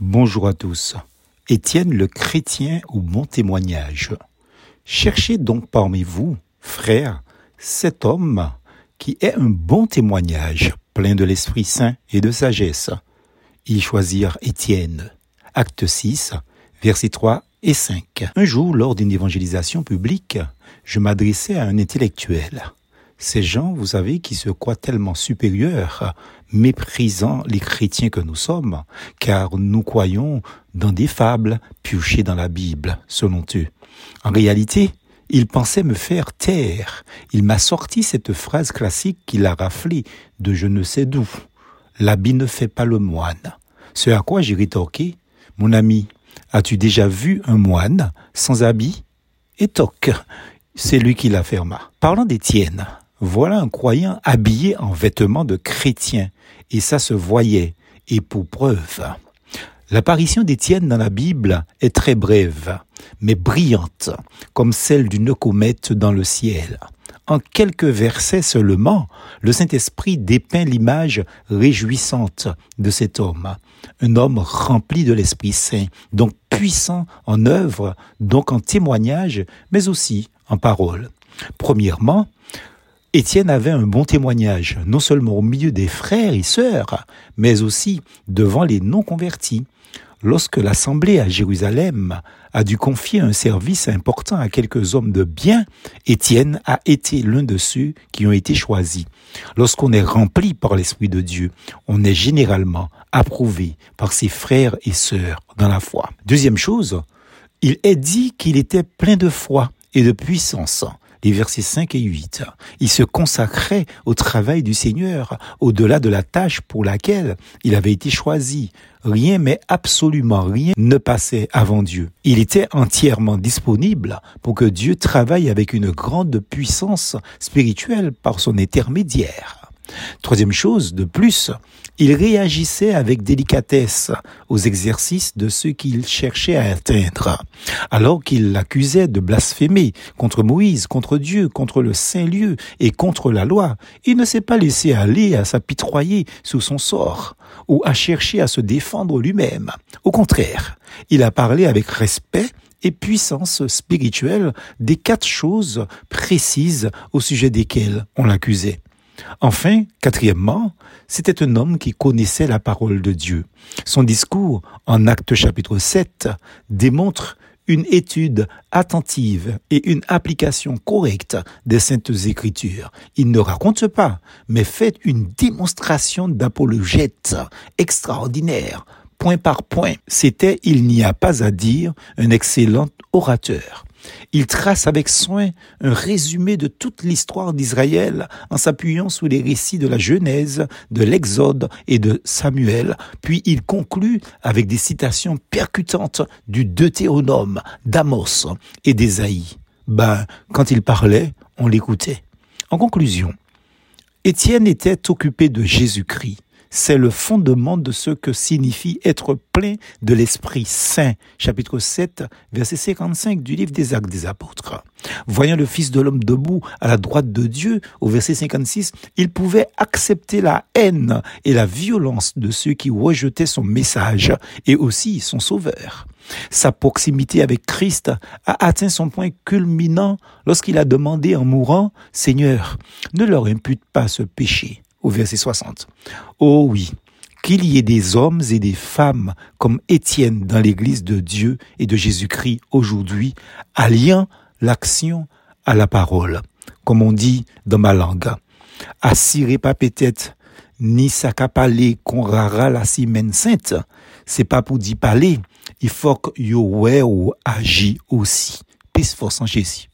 Bonjour à tous. Étienne le chrétien au bon témoignage? Cherchez donc parmi vous, frères, cet homme qui est un bon témoignage, plein de l'Esprit Saint et de sagesse. Ils choisirent Étienne. Acte 6, versets 3 et 5. Un jour, lors d'une évangélisation publique, je m'adressais à un intellectuel. Ces gens, vous savez, qui se croient tellement supérieurs, méprisant les chrétiens que nous sommes, car nous croyons dans des fables piochées dans la Bible, selon eux. En réalité, il pensait me faire taire. Il m'a sorti cette phrase classique qu'il a raflée de je ne sais d'où. L'habit ne fait pas le moine. Ce à quoi j'ai rétorqué, mon ami, as-tu déjà vu un moine sans habit? Et toc, c'est lui qui l'affirma. Parlant d'Étienne, voilà un croyant habillé en vêtements de chrétien, et ça se voyait, et pour preuve. L'apparition d'Étienne dans la Bible est très brève, mais brillante, comme celle d'une comète dans le ciel. En quelques versets seulement, le Saint-Esprit dépeint l'image réjouissante de cet homme, un homme rempli de l'Esprit Saint, donc puissant en œuvre, donc en témoignage, mais aussi en parole. Premièrement, Étienne avait un bon témoignage, non seulement au milieu des frères et sœurs, mais aussi devant les non-convertis. Lorsque l'Assemblée à Jérusalem a dû confier un service important à quelques hommes de bien, Étienne a été l'un de ceux qui ont été choisis. Lorsqu'on est rempli par l'Esprit de Dieu, on est généralement approuvé par ses frères et sœurs dans la foi. Deuxième chose, il est dit qu'il était plein de foi et de puissance les versets 5 et 8. Il se consacrait au travail du Seigneur, au-delà de la tâche pour laquelle il avait été choisi. Rien, mais absolument rien ne passait avant Dieu. Il était entièrement disponible pour que Dieu travaille avec une grande puissance spirituelle par son intermédiaire. Troisième chose, de plus, il réagissait avec délicatesse aux exercices de ceux qu'il cherchait à atteindre. Alors qu'il l'accusait de blasphémer contre Moïse, contre Dieu, contre le Saint-Lieu et contre la loi, il ne s'est pas laissé aller à s'apitoyer sous son sort ou à chercher à se défendre lui-même. Au contraire, il a parlé avec respect et puissance spirituelle des quatre choses précises au sujet desquelles on l'accusait. Enfin, quatrièmement, c'était un homme qui connaissait la parole de Dieu. Son discours, en Acte chapitre 7, démontre une étude attentive et une application correcte des saintes écritures. Il ne raconte pas, mais fait une démonstration d'apologète extraordinaire, point par point. C'était, il n'y a pas à dire, un excellent orateur. Il trace avec soin un résumé de toute l'histoire d'Israël en s'appuyant sur les récits de la Genèse, de l'Exode et de Samuel, puis il conclut avec des citations percutantes du Deutéronome, d'Amos et d'Ésaïe. Ben, quand il parlait, on l'écoutait. En conclusion, Étienne était occupé de Jésus-Christ c'est le fondement de ce que signifie être plein de l'Esprit Saint. Chapitre 7, verset 55 du livre des Actes des Apôtres. Voyant le Fils de l'homme debout à la droite de Dieu, au verset 56, il pouvait accepter la haine et la violence de ceux qui rejetaient son message et aussi son Sauveur. Sa proximité avec Christ a atteint son point culminant lorsqu'il a demandé en mourant, Seigneur, ne leur impute pas ce péché au verset 60. Oh oui, qu'il y ait des hommes et des femmes comme Étienne dans l'Église de Dieu et de Jésus-Christ aujourd'hui, alliant l'action à la parole, comme on dit dans ma langue. Assirez pas ni s'accapalé qu'on rara la semaine sainte. C'est pas pour dire parler, il faut que yo ou agi aussi. Peace force en Jésus.